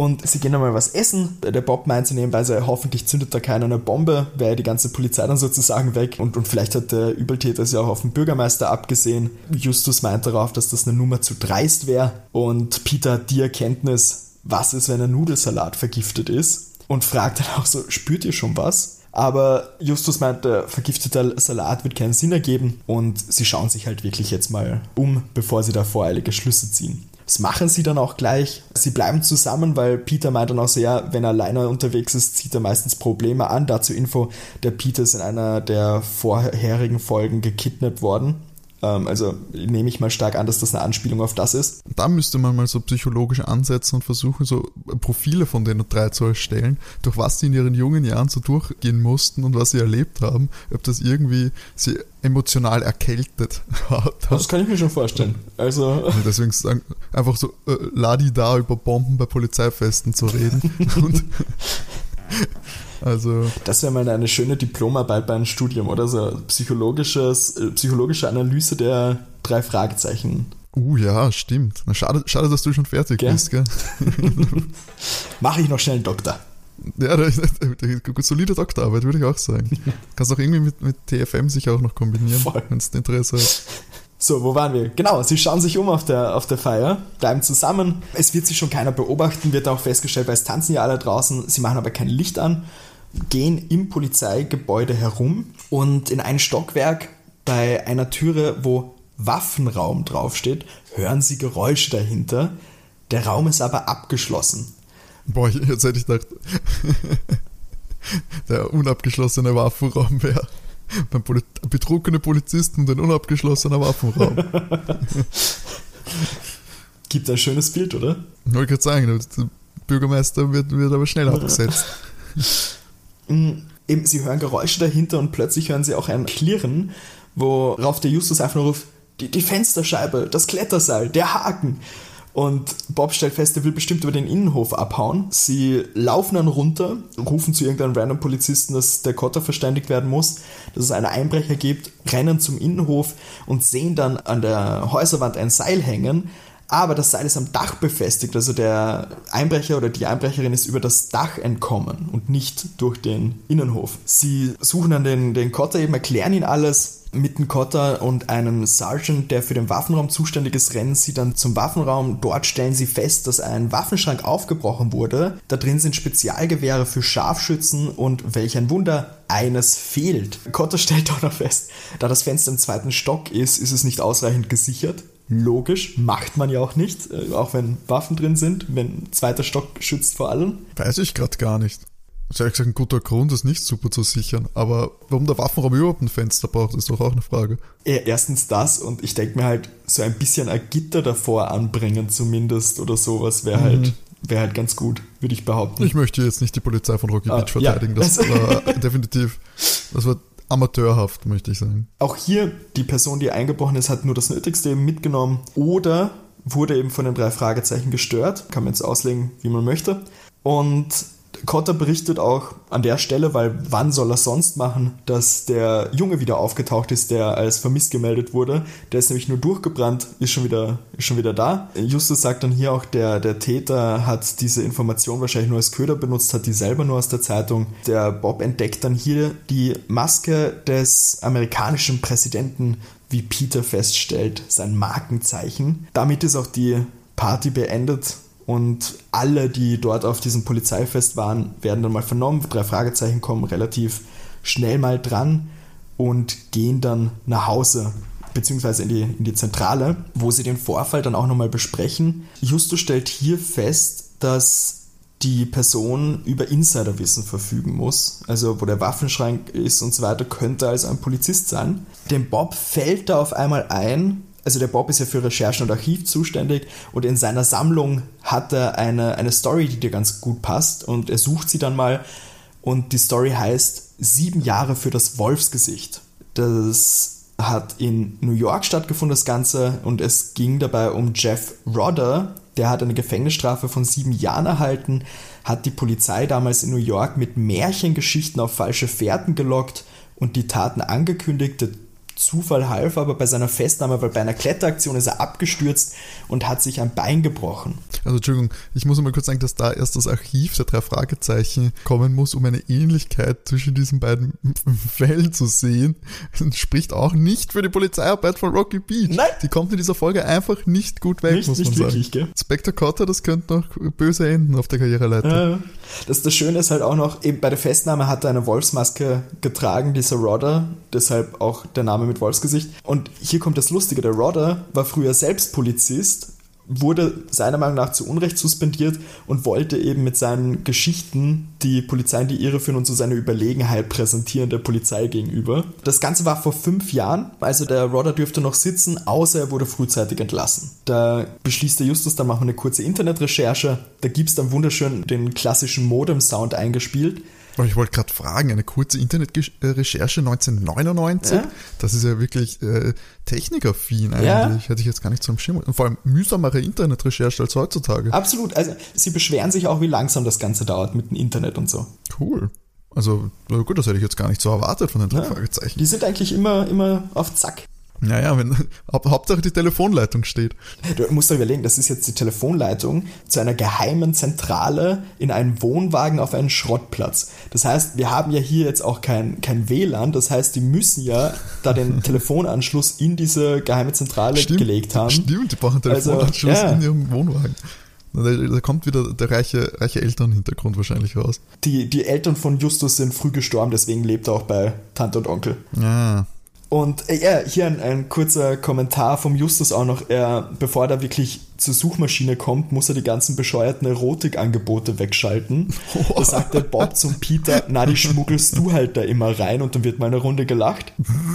Und sie gehen einmal was essen. Der Bob meint so nebenbei, so, hoffentlich zündet da keiner eine Bombe, wäre die ganze Polizei dann sozusagen weg. Und, und vielleicht hat der Übeltäter es ja auch auf den Bürgermeister abgesehen. Justus meint darauf, dass das eine Nummer zu dreist wäre. Und Peter hat die Erkenntnis, was ist, wenn ein Nudelsalat vergiftet ist. Und fragt dann auch so, spürt ihr schon was? Aber Justus meint, der vergiftete Salat wird keinen Sinn ergeben und sie schauen sich halt wirklich jetzt mal um, bevor sie da voreilige Schlüsse ziehen. Das machen sie dann auch gleich. Sie bleiben zusammen, weil Peter meint dann auch ja, wenn er alleine unterwegs ist, zieht er meistens Probleme an. Dazu Info, der Peter ist in einer der vorherigen Folgen gekidnappt worden ähm, also nehme ich mal stark an, dass das eine Anspielung auf das ist. Da müsste man mal so psychologisch ansetzen und versuchen, so Profile von den drei zu erstellen, durch was sie in ihren jungen Jahren so durchgehen mussten und was sie erlebt haben, ob das irgendwie sie emotional erkältet (laughs) hat. Das kann ich mir schon vorstellen. Also deswegen sagen, einfach so äh, Ladi da über Bomben bei Polizeifesten zu reden (laughs) (laughs) und also das wäre mal eine schöne Diplomarbeit bei einem Studium oder so psychologisches, äh, psychologische Analyse der drei Fragezeichen. Uh ja, stimmt. Schade, schade, dass du schon fertig gell? bist, gell? (laughs) Mache ich noch schnell einen Doktor. Ja, solide Doktorarbeit, würde ich auch sagen. Kannst auch irgendwie mit, mit TFM sicher auch noch kombinieren, wenn es Interesse hat. So, wo waren wir? Genau, sie schauen sich um auf der, auf der Feier, bleiben zusammen. Es wird sich schon keiner beobachten, wird auch festgestellt, weil es tanzen ja alle draußen. Sie machen aber kein Licht an gehen im Polizeigebäude herum und in ein Stockwerk bei einer Türe, wo Waffenraum draufsteht, hören sie Geräusche dahinter. Der Raum ist aber abgeschlossen. Boah, jetzt hätte ich gedacht, (laughs) der unabgeschlossene Waffenraum wäre beim Poli betrunkene Polizisten und ein unabgeschlossener Waffenraum. (laughs) Gibt ein schönes Bild, oder? Ich wollte gerade sagen, der Bürgermeister wird, wird aber schnell (laughs) abgesetzt. Mm, eben, sie hören Geräusche dahinter und plötzlich hören sie auch ein Klirren, worauf der Justus einfach nur ruft, die, die Fensterscheibe, das Kletterseil, der Haken. Und Bob stellt fest, er will bestimmt über den Innenhof abhauen. Sie laufen dann runter, rufen zu irgendeinem random Polizisten, dass der Kotter verständigt werden muss, dass es einen Einbrecher gibt, rennen zum Innenhof und sehen dann an der Häuserwand ein Seil hängen, aber das Seil ist am Dach befestigt, also der Einbrecher oder die Einbrecherin ist über das Dach entkommen und nicht durch den Innenhof. Sie suchen dann den, den Kotter eben, erklären ihn alles. Mit dem Kotter und einem Sergeant, der für den Waffenraum zuständig ist, rennen sie dann zum Waffenraum. Dort stellen sie fest, dass ein Waffenschrank aufgebrochen wurde. Da drin sind Spezialgewehre für Scharfschützen und welch ein Wunder, eines fehlt. Kotter (laughs) stellt auch noch fest, da das Fenster im zweiten Stock ist, ist es nicht ausreichend gesichert. Logisch, macht man ja auch nicht, äh, auch wenn Waffen drin sind, wenn zweiter Stock schützt vor allem. Weiß ich gerade gar nicht. Das ist ehrlich gesagt ein guter Grund, das nicht super zu sichern. Aber warum der Waffenraum überhaupt ein Fenster braucht, ist doch auch eine Frage. Erstens das und ich denke mir halt, so ein bisschen ein Gitter davor anbringen zumindest oder sowas wäre halt, mhm. halt, wär halt ganz gut, würde ich behaupten. Ich möchte jetzt nicht die Polizei von Rocky ah, Beach verteidigen. Ja. Das (laughs) war definitiv, das war amateurhaft, möchte ich sagen. Auch hier, die Person, die eingebrochen ist, hat nur das Nötigste mitgenommen oder wurde eben von den drei Fragezeichen gestört. Kann man jetzt auslegen, wie man möchte. Und Cotter berichtet auch an der Stelle, weil wann soll er sonst machen, dass der Junge wieder aufgetaucht ist, der als vermisst gemeldet wurde. Der ist nämlich nur durchgebrannt, ist schon wieder, ist schon wieder da. Justus sagt dann hier auch, der, der Täter hat diese Information wahrscheinlich nur als Köder benutzt, hat die selber nur aus der Zeitung. Der Bob entdeckt dann hier die Maske des amerikanischen Präsidenten, wie Peter feststellt, sein Markenzeichen. Damit ist auch die Party beendet und alle, die dort auf diesem Polizeifest waren, werden dann mal vernommen. Drei Fragezeichen kommen relativ schnell mal dran und gehen dann nach Hause beziehungsweise in die, in die Zentrale, wo sie den Vorfall dann auch nochmal besprechen. Justus stellt hier fest, dass die Person über Insiderwissen verfügen muss, also wo der Waffenschrank ist und so weiter, könnte also ein Polizist sein. Dem Bob fällt da auf einmal ein, also der Bob ist ja für Recherchen und Archiv zuständig und in seiner Sammlung hat er eine, eine Story, die dir ganz gut passt und er sucht sie dann mal und die Story heißt Sieben Jahre für das Wolfsgesicht. Das hat in New York stattgefunden, das Ganze, und es ging dabei um Jeff Rodder. Der hat eine Gefängnisstrafe von sieben Jahren erhalten, hat die Polizei damals in New York mit Märchengeschichten auf falsche Fährten gelockt und die Taten angekündigt. Zufall half aber bei seiner Festnahme, weil bei einer Kletteraktion ist er abgestürzt und hat sich ein Bein gebrochen. Also Entschuldigung, ich muss mal kurz sagen, dass da erst das Archiv der drei Fragezeichen kommen muss, um eine Ähnlichkeit zwischen diesen beiden (laughs) Fällen zu sehen. Das spricht auch nicht für die Polizeiarbeit von Rocky Beach. Nein. Die kommt in dieser Folge einfach nicht gut weg, nicht, muss man nicht sagen. Wirklich, gell? Spectre Cotter, das könnte noch böse enden auf der Karriereleiter. Ja. Das, das Schöne ist halt auch noch, eben bei der Festnahme hat er eine Wolfsmaske getragen, dieser Rodder, deshalb auch der Name mit Wolfsgesicht. Und hier kommt das Lustige, der Rodder war früher selbst Polizist wurde seiner Meinung nach zu Unrecht suspendiert und wollte eben mit seinen Geschichten die Polizei in die Irre führen und so seine Überlegenheit präsentieren der Polizei gegenüber. Das Ganze war vor fünf Jahren, also der Rodder dürfte noch sitzen, außer er wurde frühzeitig entlassen. Da beschließt der Justus, dann machen wir eine kurze Internetrecherche, da gibt es dann wunderschön den klassischen Modem-Sound eingespielt aber ich wollte gerade fragen, eine kurze Internetrecherche 1999, ja? das ist ja wirklich äh, technikaffin eigentlich, ja. hätte ich jetzt gar nicht so im Schirm. Und vor allem mühsamere Internetrecherche als heutzutage. Absolut, also sie beschweren sich auch, wie langsam das Ganze dauert mit dem Internet und so. Cool. Also gut, das hätte ich jetzt gar nicht so erwartet von den drei ja. Fragezeichen. Die sind eigentlich immer, immer auf Zack. Naja, wenn, Hauptsache die Telefonleitung steht. Du musst dir überlegen, das ist jetzt die Telefonleitung zu einer geheimen Zentrale in einem Wohnwagen auf einen Schrottplatz. Das heißt, wir haben ja hier jetzt auch kein, kein WLAN, das heißt, die müssen ja da den (laughs) Telefonanschluss in diese geheime Zentrale stimmt, gelegt haben. Stimmt, die brauchen einen also, Telefonanschluss also, ja. in ihrem Wohnwagen. Da, da, kommt wieder der reiche, reiche Elternhintergrund wahrscheinlich raus. Die, die Eltern von Justus sind früh gestorben, deswegen lebt er auch bei Tante und Onkel. Ja. Und äh, ja, hier ein, ein, kurzer Kommentar vom Justus auch noch. Er, bevor er wirklich zur Suchmaschine kommt, muss er die ganzen bescheuerten Erotikangebote wegschalten. Oh. (laughs) Da sagt der Bob zum Peter, na, die schmuggelst du halt da immer rein und dann wird mal eine Runde gelacht.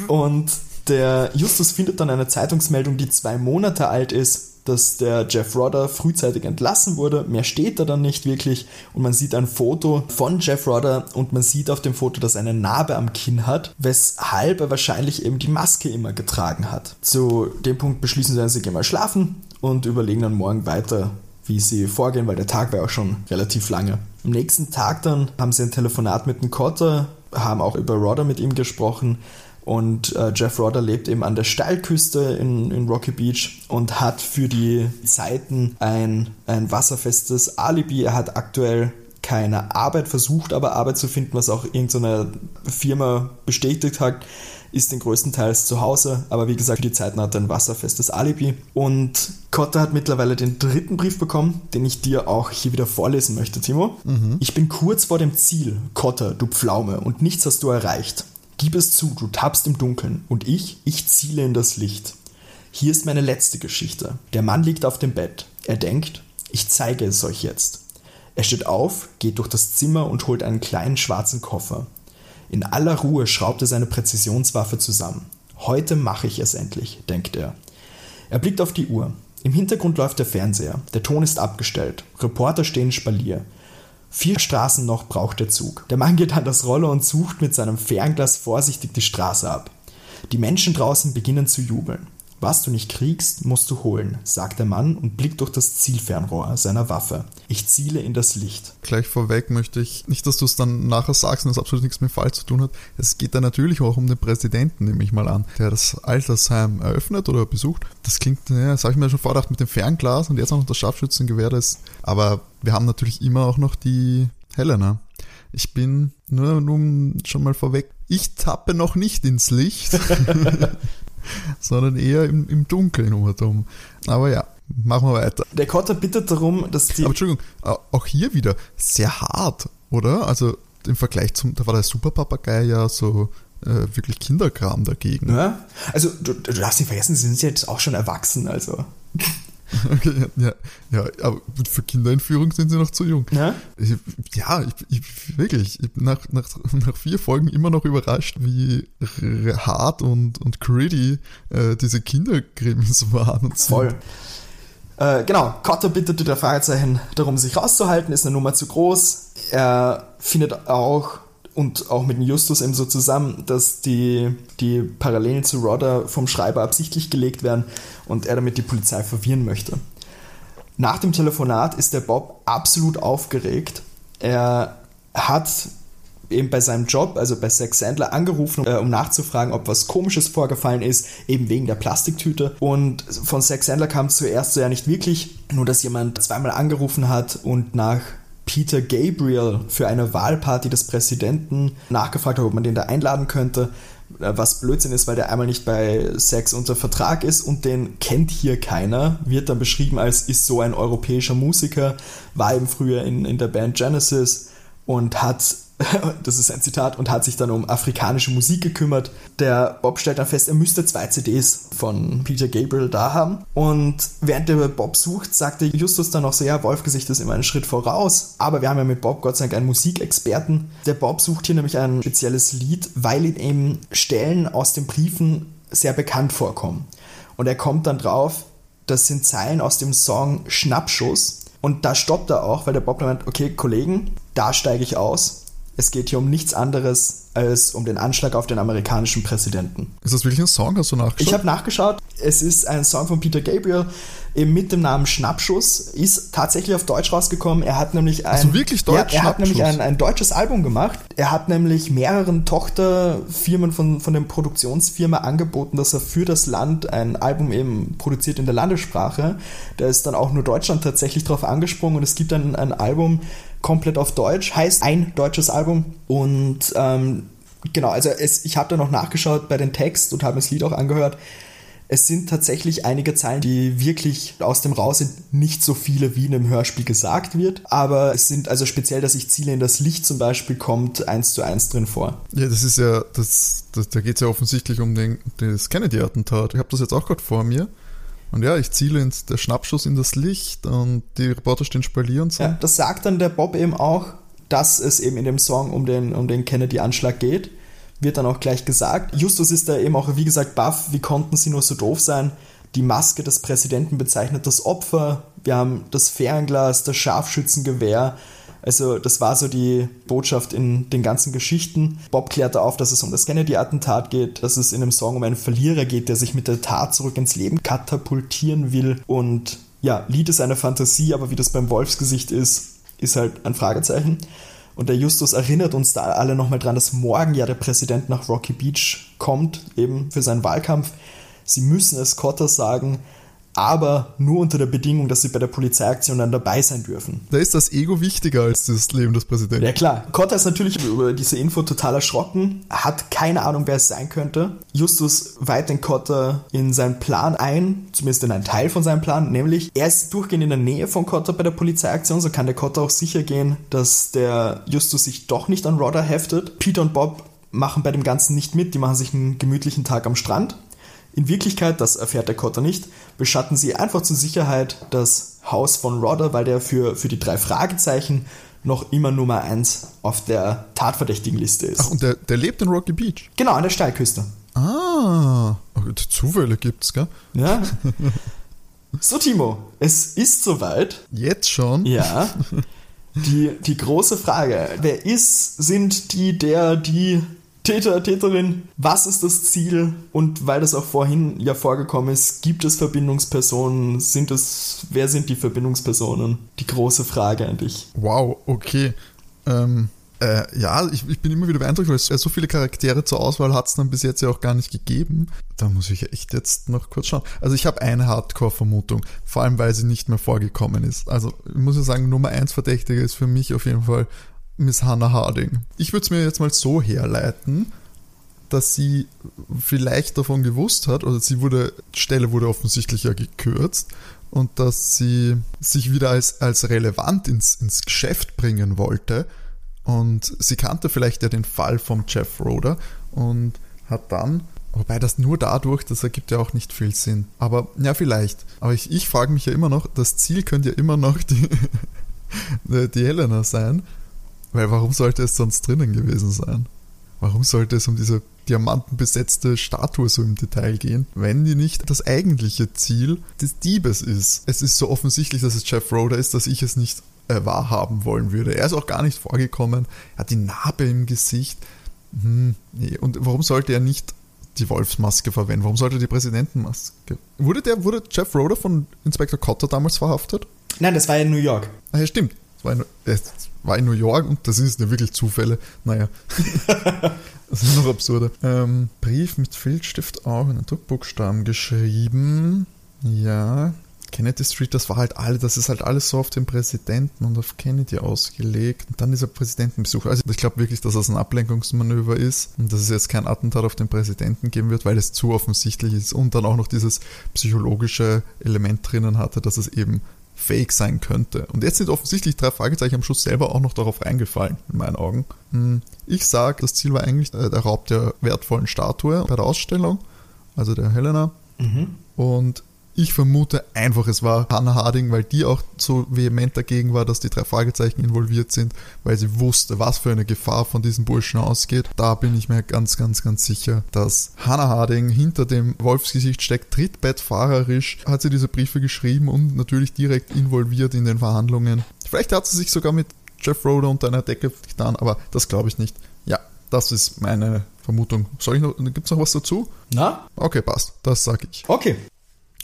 Und der Justus findet dann eine Zeitungsmeldung, die zwei Monate alt ist dass der Jeff Rodder frühzeitig entlassen wurde. Mehr steht da dann nicht wirklich und man sieht ein Foto von Jeff Rodder und man sieht auf dem Foto, dass er eine Narbe am Kinn hat, weshalb er wahrscheinlich eben die Maske immer getragen hat. Zu dem Punkt beschließen sie dann, sie gehen mal schlafen und überlegen dann morgen weiter, wie sie vorgehen, weil der Tag war auch schon relativ lange. Am nächsten Tag dann haben sie ein Telefonat mit dem Cotter, haben auch über Rodder mit ihm gesprochen und äh, Jeff Rodder lebt eben an der Steilküste in, in Rocky Beach und hat für die Zeiten ein, ein wasserfestes Alibi. Er hat aktuell keine Arbeit, versucht aber Arbeit zu finden, was auch irgendeine Firma bestätigt hat, ist den größten Teils zu Hause, aber wie gesagt, für die Zeiten hat er ein wasserfestes Alibi. Und Cotter hat mittlerweile den dritten Brief bekommen, den ich dir auch hier wieder vorlesen möchte, Timo. Mhm. Ich bin kurz vor dem Ziel, Cotter, du Pflaume, und nichts hast du erreicht. Gib es zu, du tappst im Dunkeln und ich, ich ziele in das Licht. Hier ist meine letzte Geschichte. Der Mann liegt auf dem Bett. Er denkt, ich zeige es euch jetzt. Er steht auf, geht durch das Zimmer und holt einen kleinen schwarzen Koffer. In aller Ruhe schraubt er seine Präzisionswaffe zusammen. Heute mache ich es endlich, denkt er. Er blickt auf die Uhr. Im Hintergrund läuft der Fernseher. Der Ton ist abgestellt. Reporter stehen Spalier. Vier Straßen noch braucht der Zug. Der Mann geht an das Roller und sucht mit seinem Fernglas vorsichtig die Straße ab. Die Menschen draußen beginnen zu jubeln. Was du nicht kriegst, musst du holen, sagt der Mann und blickt durch das Zielfernrohr seiner Waffe. Ich ziele in das Licht. Gleich vorweg möchte ich, nicht, dass du es dann nachher sagst und das absolut nichts mit Fall zu tun hat. Es geht da natürlich auch um den Präsidenten, nehme ich mal an, der das Altersheim eröffnet oder besucht. Das klingt, ja, das habe ich mir schon vorgedacht mit dem Fernglas und jetzt auch noch das Scharfschützengewehr. Das, aber wir haben natürlich immer auch noch die Helena. Ich bin, nur nun schon mal vorweg, ich tappe noch nicht ins Licht. (laughs) sondern eher im, im Dunkeln um und um. Aber ja, machen wir weiter. Der Kotter bittet darum, dass die. Aber Entschuldigung, auch hier wieder sehr hart, oder? Also im Vergleich zum, da war der Superpapagei ja so äh, wirklich Kinderkram dagegen. Ja, also du, du darfst nicht vergessen, sie sind jetzt auch schon erwachsen, also. (laughs) Okay, ja, ja, aber für Kinderentführung sind sie noch zu jung. Ja, ich, ja ich, ich, wirklich, ich bin nach, nach, nach vier Folgen immer noch überrascht, wie hart und, und gritty äh, diese Kinderkrimis waren. Und Voll. Äh, genau, Cotter bittet der Fragezeichen darum, sich rauszuhalten, ist eine Nummer zu groß. Er findet auch und auch mit Justus eben so zusammen, dass die, die Parallelen zu Rodder vom Schreiber absichtlich gelegt werden und er damit die Polizei verwirren möchte. Nach dem Telefonat ist der Bob absolut aufgeregt. Er hat eben bei seinem Job, also bei Zack Sandler, angerufen, äh, um nachzufragen, ob was Komisches vorgefallen ist, eben wegen der Plastiktüte. Und von Zack Sandler kam zuerst so ja nicht wirklich, nur dass jemand zweimal angerufen hat und nach Peter Gabriel für eine Wahlparty des Präsidenten nachgefragt hat, ob man den da einladen könnte. Äh, was Blödsinn ist, weil der einmal nicht bei Sex unter Vertrag ist und den kennt hier keiner. Wird dann beschrieben als ist so ein europäischer Musiker, war eben früher in, in der Band Genesis und hat (laughs) das ist ein Zitat, und hat sich dann um afrikanische Musik gekümmert. Der Bob stellt dann fest, er müsste zwei CDs von Peter Gabriel da haben. Und während der Bob sucht, sagte Justus dann noch so, ja, Wolfgesicht ist immer einen Schritt voraus. Aber wir haben ja mit Bob Gott sei Dank einen Musikexperten. Der Bob sucht hier nämlich ein spezielles Lied, weil ihm eben Stellen aus den Briefen sehr bekannt vorkommen. Und er kommt dann drauf, das sind Zeilen aus dem Song Schnappschuss. Und da stoppt er auch, weil der Bob dann meint, okay, Kollegen, da steige ich aus es geht hier um nichts anderes als um den Anschlag auf den amerikanischen Präsidenten. Ist das wirklich ein Song? Hast du nachgeschaut? Ich habe nachgeschaut. Es ist ein Song von Peter Gabriel eben mit dem Namen Schnappschuss. Ist tatsächlich auf Deutsch rausgekommen. Er hat nämlich ein, also wirklich Deutsch? Ja, er hat nämlich ein, ein, deutsches Album gemacht. Er hat nämlich mehreren Tochterfirmen von, von der Produktionsfirma angeboten, dass er für das Land ein Album eben produziert in der Landessprache. Da ist dann auch nur Deutschland tatsächlich drauf angesprungen und es gibt dann ein Album, komplett auf Deutsch, heißt ein deutsches Album. Und ähm, genau, also es, ich habe da noch nachgeschaut bei den Text und habe mir das Lied auch angehört. Es sind tatsächlich einige Zeilen, die wirklich aus dem Raus sind, nicht so viele wie in einem Hörspiel gesagt wird, aber es sind also speziell, dass ich ziele in das Licht zum Beispiel, kommt eins zu eins drin vor. Ja, das ist ja, das, das da geht es ja offensichtlich um den, das Kennedy-Attentat. Ich habe das jetzt auch gerade vor mir. Und ja, ich ziele ins, der Schnappschuss in das Licht und die Reporter stehen Spalier und so. Ja, das sagt dann der Bob eben auch, dass es eben in dem Song um den, um den Kennedy-Anschlag geht. Wird dann auch gleich gesagt. Justus ist da eben auch, wie gesagt, baff. Wie konnten sie nur so doof sein? Die Maske des Präsidenten bezeichnet das Opfer. Wir haben das Fernglas, das Scharfschützengewehr. Also das war so die Botschaft in den ganzen Geschichten. Bob klärte auf, dass es um das Kennedy-Attentat geht, dass es in einem Song um einen Verlierer geht, der sich mit der Tat zurück ins Leben katapultieren will. Und ja, Lied ist eine Fantasie, aber wie das beim Wolfsgesicht ist, ist halt ein Fragezeichen. Und der Justus erinnert uns da alle nochmal dran, dass morgen ja der Präsident nach Rocky Beach kommt, eben für seinen Wahlkampf. Sie müssen es Cotter sagen, aber nur unter der Bedingung, dass sie bei der Polizeiaktion dann dabei sein dürfen. Da ist das Ego wichtiger als das Leben des Präsidenten. Ja klar. Cotta ist natürlich über diese Info total erschrocken, hat keine Ahnung, wer es sein könnte. Justus weiht den Cotta in seinen Plan ein, zumindest in einen Teil von seinem Plan, nämlich er ist durchgehend in der Nähe von Cotta bei der Polizeiaktion, so kann der Cotta auch sicher gehen, dass der Justus sich doch nicht an Rodder heftet. Peter und Bob machen bei dem Ganzen nicht mit, die machen sich einen gemütlichen Tag am Strand. In Wirklichkeit, das erfährt der Cotter nicht, beschatten sie einfach zur Sicherheit das Haus von Rodder, weil der für, für die drei Fragezeichen noch immer Nummer 1 auf der tatverdächtigen Liste ist. Ach, und der, der lebt in Rocky Beach? Genau, an der Steilküste. Ah, Zufälle gibt's, gell? Ja. (laughs) So, Timo, es ist soweit. Jetzt schon? Ja. (laughs) Die, die große Frage, wer ist, sind die, der, die Täter, Täterin, was ist das Ziel? Und weil das auch vorhin ja vorgekommen ist, gibt es Verbindungspersonen? Sind es, wer sind die Verbindungspersonen? Die große Frage dich. Wow, okay. Ähm, äh, ja, ich, ich, bin immer wieder beeindruckt, weil es so viele Charaktere zur Auswahl hat es dann bis jetzt ja auch gar nicht gegeben. Da muss ich echt jetzt noch kurz schauen. Also ich habe eine Hardcore-Vermutung, vor allem weil sie nicht mehr vorgekommen ist. Also ich muss ja sagen, Nummer 1 Verdächtige ist für mich auf jeden Fall Miss Hannah Harding. Ich würde es mir jetzt mal so herleiten, dass sie vielleicht davon gewusst hat, oder sie wurde, die Stelle wurde offensichtlich ja gekürzt, und dass sie sich wieder als, als relevant ins, ins Geschäft bringen wollte. Und sie kannte vielleicht ja den Fall vom Jeff Roder und hat dann, wobei das nur dadurch, das ergibt ja auch nicht viel Sinn. Aber ja, vielleicht. Aber ich, ich frage mich ja immer noch, das Ziel könnte ja immer noch die, (laughs) die Helena sein. Weil warum sollte es sonst drinnen gewesen sein? Warum sollte es um diese diamantenbesetzte Statue so im Detail gehen, wenn die nicht das eigentliche Ziel des Diebes ist? Es ist so offensichtlich, dass es Jeff Roder ist, dass ich es nicht äh, wahrhaben wollen würde. Er ist auch gar nicht vorgekommen. Er hat die Narbe im Gesicht. Hm, nee. Und warum sollte er nicht die Wolfsmaske verwenden? Warum sollte er die Präsidentenmaske? Wurde der, wurde Jeff Roder von Inspektor Cotter damals verhaftet? Nein, das war in New York. Ah, ja, stimmt. Das war in, war in New York und das ist ja wirklich Zufälle. Naja. (laughs) das ist noch absurder. Ähm, Brief mit Filzstift auch in den Druckbuchstaben geschrieben. Ja, Kennedy Street, das war halt alles, das ist halt alles so auf den Präsidenten und auf Kennedy ausgelegt. Und dann dieser Präsidentenbesuch. Also ich glaube wirklich, dass das ein Ablenkungsmanöver ist und dass es jetzt kein Attentat auf den Präsidenten geben wird, weil es zu offensichtlich ist und dann auch noch dieses psychologische Element drinnen hatte, dass es eben fake sein könnte. Und jetzt sind offensichtlich drei Fragezeichen am Schluss selber auch noch darauf reingefallen, in meinen Augen. Hm, ich sage, das Ziel war eigentlich äh, der Raub der wertvollen Statue bei der Ausstellung, also der Helena. Mhm. Und ich vermute einfach, es war Hannah Harding, weil die auch so vehement dagegen war, dass die drei Fragezeichen involviert sind, weil sie wusste, was für eine Gefahr von diesen Burschen ausgeht. Da bin ich mir ganz, ganz, ganz sicher, dass Hannah Harding hinter dem Wolfsgesicht steckt, trittbettfahrerisch, hat sie diese Briefe geschrieben und natürlich direkt involviert in den Verhandlungen. Vielleicht hat sie sich sogar mit Jeff Roder unter einer Decke getan, aber das glaube ich nicht. Ja, das ist meine Vermutung. Soll ich noch, gibt's noch was dazu? Na? Okay, passt. Das sage ich. Okay.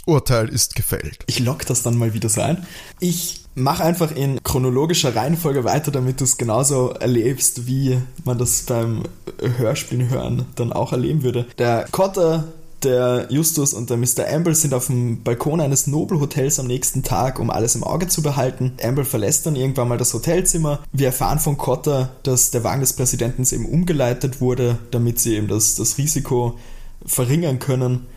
Urteil ist gefällt. Ich lock das dann mal wieder so ein. Ich mache einfach in chronologischer Reihenfolge weiter, damit du es genauso erlebst, wie man das beim Hörspielen hören dann auch erleben würde. Der Cotter der Justus und der Mr. Amble sind auf dem Balkon eines Nobelhotels am nächsten Tag, um alles im Auge zu behalten. Amble verlässt dann irgendwann mal das Hotelzimmer. Wir erfahren von Cotter, dass der Wagen des Präsidenten eben umgeleitet wurde, damit sie eben das, das Risiko verringern können.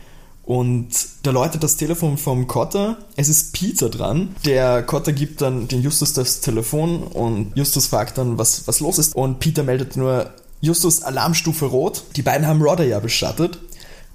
Und da läutet das Telefon vom Cotter. Es ist Peter dran. Der Cotter gibt dann den Justus das Telefon und Justus fragt dann, was, was los ist. Und Peter meldet nur, Justus, Alarmstufe rot. Die beiden haben Rodder ja bestattet.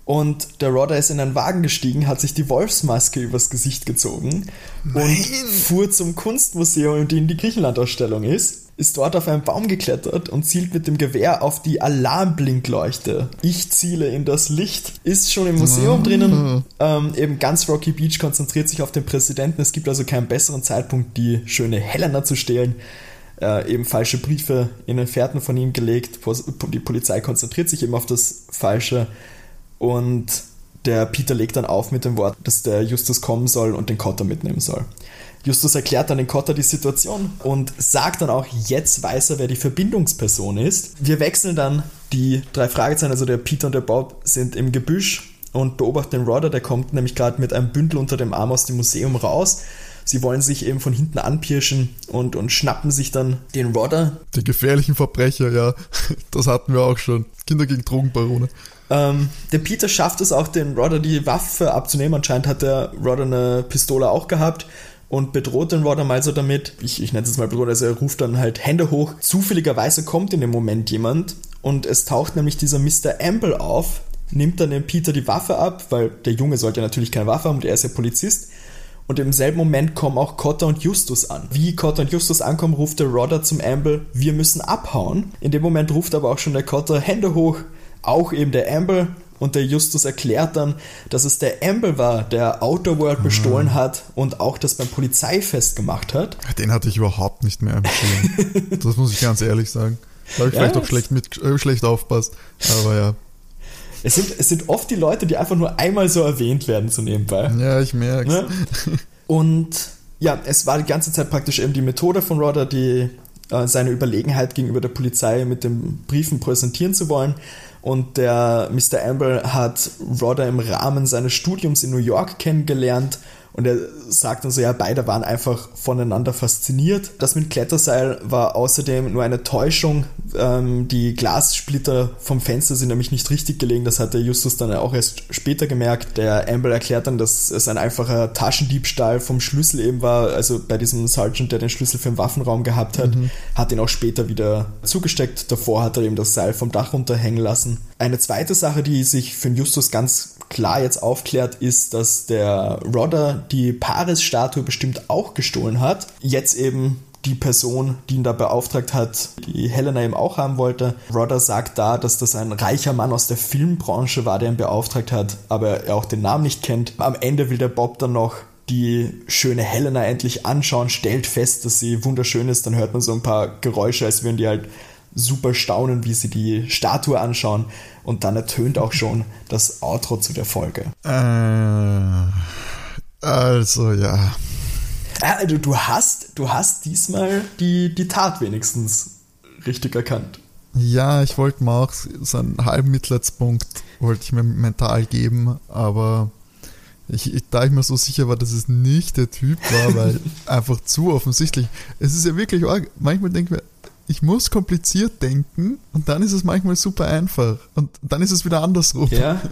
Und der Rodder ist in einen Wagen gestiegen, hat sich die Wolfsmaske übers Gesicht gezogen Nein. und fuhr zum Kunstmuseum, in dem die Griechenland-Ausstellung ist ist dort auf einen Baum geklettert und zielt mit dem Gewehr auf die Alarmblinkleuchte. Ich ziele in das Licht. Ist schon im Museum drinnen. Ähm, eben ganz Rocky Beach konzentriert sich auf den Präsidenten. Es gibt also keinen besseren Zeitpunkt, die schöne Helena zu stehlen. Äh, eben falsche Briefe in den Fährten von ihm gelegt. Die Polizei konzentriert sich eben auf das Falsche. Und der Peter legt dann auf mit dem Wort, dass der Justus kommen soll und den Kotter mitnehmen soll. Justus erklärt dann den Cotter die Situation und sagt dann auch, jetzt weiß er, wer die Verbindungsperson ist. Wir wechseln dann die drei Fragezeichen, also der Peter und der Bob sind im Gebüsch und beobachten den Rodder, der kommt nämlich gerade mit einem Bündel unter dem Arm aus dem Museum raus. Sie wollen sich eben von hinten anpirschen und, und schnappen sich dann den Rodder. Die gefährlichen Verbrecher, ja. (laughs) Das hatten wir auch schon. Kinder gegen Drogenbarone. Ähm, der Peter schafft es auch, den Rodder die Waffe abzunehmen. Anscheinend hat der Rodder eine Pistole auch gehabt und bedroht den Rodder mal so damit. Ich, ich nenne es mal bedroht, also er ruft dann halt Hände hoch. Zufälligerweise kommt in dem Moment jemand und es taucht nämlich dieser Mr. Amble auf, nimmt dann dem Peter die Waffe ab, weil der Junge sollte ja natürlich keine Waffe haben und er ist ja Polizist Und im selben Moment kommen auch Cotta und Justus an. Wie Cotta und Justus ankommen, ruft der Rodder zum Amble, wir müssen abhauen. In dem Moment ruft aber auch schon der Cotta, Hände hoch, auch eben der Amble. Und der Justus erklärt dann, dass es der Amble war, der Outer World bestohlen mhm. hat und auch das beim Polizeifest gemacht hat. Den hatte ich überhaupt nicht mehr im Schirm. (laughs) das muss ich ganz ehrlich sagen. Da habe ich ja, vielleicht auch schlecht, mit, äh, schlecht aufpasst. Aber ja. Es sind, es sind oft die Leute, die einfach nur einmal so erwähnt werden, so nebenbei. Ja, ich merke ne? Und ja, es war die ganze Zeit praktisch eben die Methode von Rodder, die äh, seine Überlegenheit gegenüber der Polizei mit den Briefen präsentieren zu wollen. Und der Mr. Amber hat Rodder im Rahmen seines Studiums in New York kennengelernt und er sagt dann so, ja, beide waren einfach voneinander fasziniert. Das mit Kletterseil war außerdem nur eine Täuschung. Ähm, die Glassplitter vom Fenster sind nämlich nicht richtig gelegen. Das hat der Justus dann auch erst später gemerkt. Der Amber erklärt dann, dass es ein einfacher Taschendiebstahl vom Schlüssel eben war. Also bei diesem Sergeant, der den Schlüssel für den Waffenraum gehabt hat, mhm. hat ihn auch später wieder zugesteckt. Davor hat er eben das Seil vom Dach runterhängen lassen. Eine zweite Sache, die sich für den Justus ganz klar jetzt aufklärt, ist, dass der Rodder die Paris-Statue bestimmt auch gestohlen hat. Jetzt eben die Person, die ihn da beauftragt hat, die Helena eben auch haben wollte. Rodder sagt da, dass das ein reicher Mann aus der Filmbranche war, der ihn beauftragt hat, aber er auch den Namen nicht kennt. Am Ende will der Bob dann noch die schöne Helena endlich anschauen, stellt fest, dass sie wunderschön ist, dann hört man so ein paar Geräusche, als würden die halt super staunen, wie sie die Statue anschauen und dann ertönt auch schon das Outro zu der Folge. Äh, also ja. Also du hast, du hast diesmal die, die Tat wenigstens richtig erkannt. Ja, ich wollte mir auch so einen halben Mitleidspunkt wollte ich mir mental geben, aber ich, da ich mir so sicher war, dass es nicht der Typ war, weil (laughs) einfach zu offensichtlich. Es ist ja wirklich arg. Manchmal denke ich mir, ich muss kompliziert denken und dann ist es manchmal super einfach und dann ist es wieder andersrum. Ja. (laughs)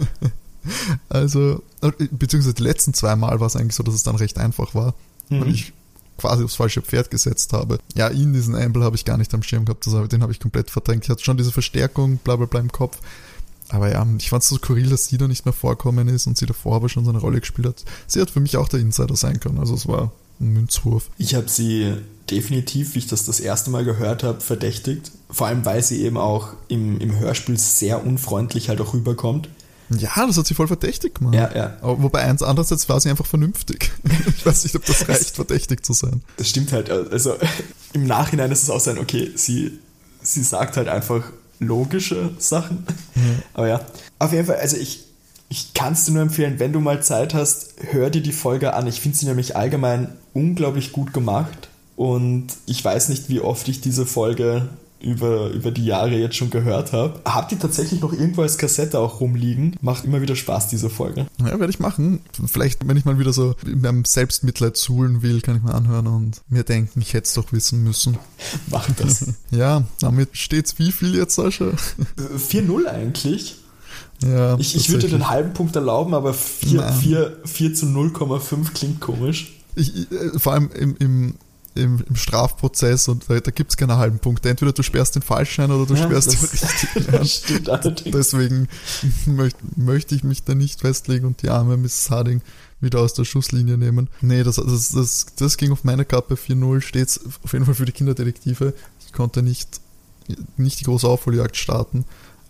Also, beziehungsweise die letzten zwei Mal war es eigentlich so, dass es dann recht einfach war mhm. und ich quasi aufs falsche Pferd gesetzt habe. Ja, ihn, diesen Amble, habe ich gar nicht am Schirm gehabt, also den habe ich komplett verdrängt. Ich hatte schon diese Verstärkung, bla bla bla im Kopf. Aber ja, ich fand es so skurril, dass sie da nicht mehr vorkommen ist und sie davor aber schon so eine Rolle gespielt hat. Sie hat für mich auch der Insider sein können, also es war ein Münzwurf. Ich habe sie definitiv, wie ich das das erste Mal gehört habe, verdächtigt. Vor allem, weil sie eben auch im, im Hörspiel sehr unfreundlich halt auch rüberkommt. Ja, das hat sie voll verdächtig gemacht. Ja, ja. Aber wobei eins andererseits war sie einfach vernünftig. (laughs) ich weiß nicht, ob das reicht, verdächtig zu sein. Das stimmt halt. Also (laughs) im Nachhinein ist es auch sein, okay, sie, sie sagt halt einfach logische Sachen. Mhm. (laughs) Aber ja, auf jeden Fall, also ich, ich kann es dir nur empfehlen, wenn du mal Zeit hast, hör dir die Folge an. Ich finde sie nämlich allgemein unglaublich gut gemacht. Und ich weiß nicht, wie oft ich diese Folge über, über die Jahre jetzt schon gehört habe. Habt ihr tatsächlich noch irgendwo als Kassette auch rumliegen? Macht immer wieder Spaß, diese Folge. Ja, werde ich machen. Vielleicht, wenn ich mal wieder so in meinem Selbstmitleid suhlen will, kann ich mal anhören und mir denken, ich hätte es doch wissen müssen. (laughs) Mach das. (laughs) ja, damit steht's wie viel jetzt, Sascha? 4-0 eigentlich. Ja, ich, ich würde den halben Punkt erlauben, aber 4, 4, 4 zu 0,5 klingt komisch. Ich, äh, vor allem im, im im, im Strafprozess und da, da gibt es keine halben Punkte. Entweder du sperrst den Falschschein oder du ja, sperrst den richtigen. (laughs) Das stimmt allerdings. Deswegen (laughs) möchte, möchte ich mich da nicht festlegen und die arme Mrs. Harding wieder aus der Schusslinie nehmen. Nee, das, das, das, das ging auf meine Kappe 4-0, steht auf jeden Fall für die Kinderdetektive. Ich konnte nicht, nicht die große Aufholjagd starten,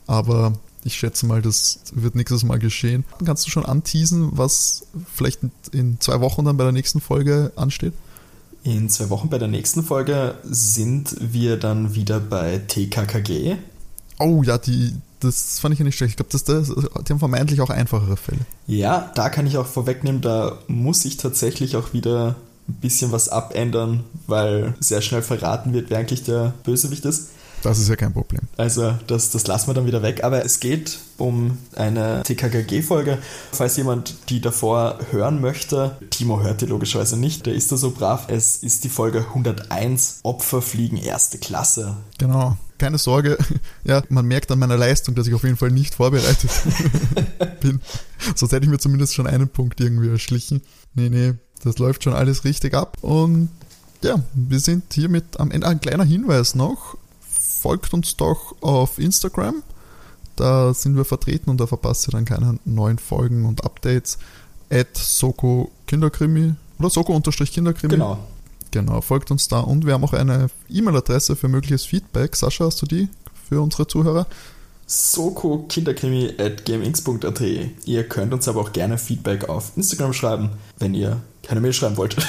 aber ich schätze mal, das wird nächstes Mal geschehen. Kannst du schon anteasen, was vielleicht in zwei Wochen dann bei der nächsten Folge ansteht? In zwei Wochen bei der nächsten Folge sind wir dann wieder bei TKKG. Oh ja, die, das fand ich ja nicht schlecht. Ich glaube, das, das, die haben vermeintlich auch einfachere Fälle. Ja, da kann ich auch vorwegnehmen, da muss ich tatsächlich auch wieder ein bisschen was abändern, weil sehr schnell verraten wird, wer eigentlich der Bösewicht ist. Das ist ja kein Problem. Also das, das lassen wir dann wieder weg. Aber es geht um eine TKKG-Folge. Falls jemand die davor hören möchte, Timo hört die logischerweise nicht, der ist da so brav. Es ist die Folge 101, Opfer fliegen erste Klasse. Genau. Keine Sorge, (laughs) ja, man merkt an meiner Leistung, dass ich auf jeden Fall nicht vorbereitet (laughs) bin. Sonst hätte ich mir zumindest schon einen Punkt irgendwie erschlichen. Nee, nee, das läuft schon alles richtig ab. Und ja, wir sind hiermit am Ende. Ein kleiner Hinweis noch folgt uns doch auf Instagram. Da sind wir vertreten und da verpasst ihr dann keine neuen Folgen und Updates. At Soko Kinderkrimi oder Soko-Kinderkrimi. Genau. Genau, folgt uns da und wir haben auch eine E-Mail-Adresse für mögliches Feedback. Sascha, hast du die für unsere Zuhörer? sokokinderkrimi.gameinx.at. Ihr könnt uns aber auch gerne Feedback auf Instagram schreiben, wenn ihr keine Mail schreiben wollt. (laughs)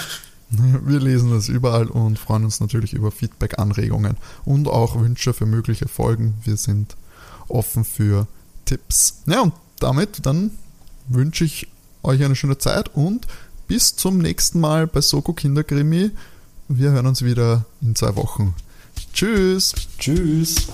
(laughs) Wir lesen das überall und freuen uns natürlich über Feedback, Anregungen und auch Wünsche für mögliche Folgen. Wir sind offen für Tipps. Ja, und damit dann wünsche ich euch eine schöne Zeit und bis zum nächsten Mal bei Soko Kinderkrimi. Wir hören uns wieder in zwei Wochen. Tschüss. Tschüss.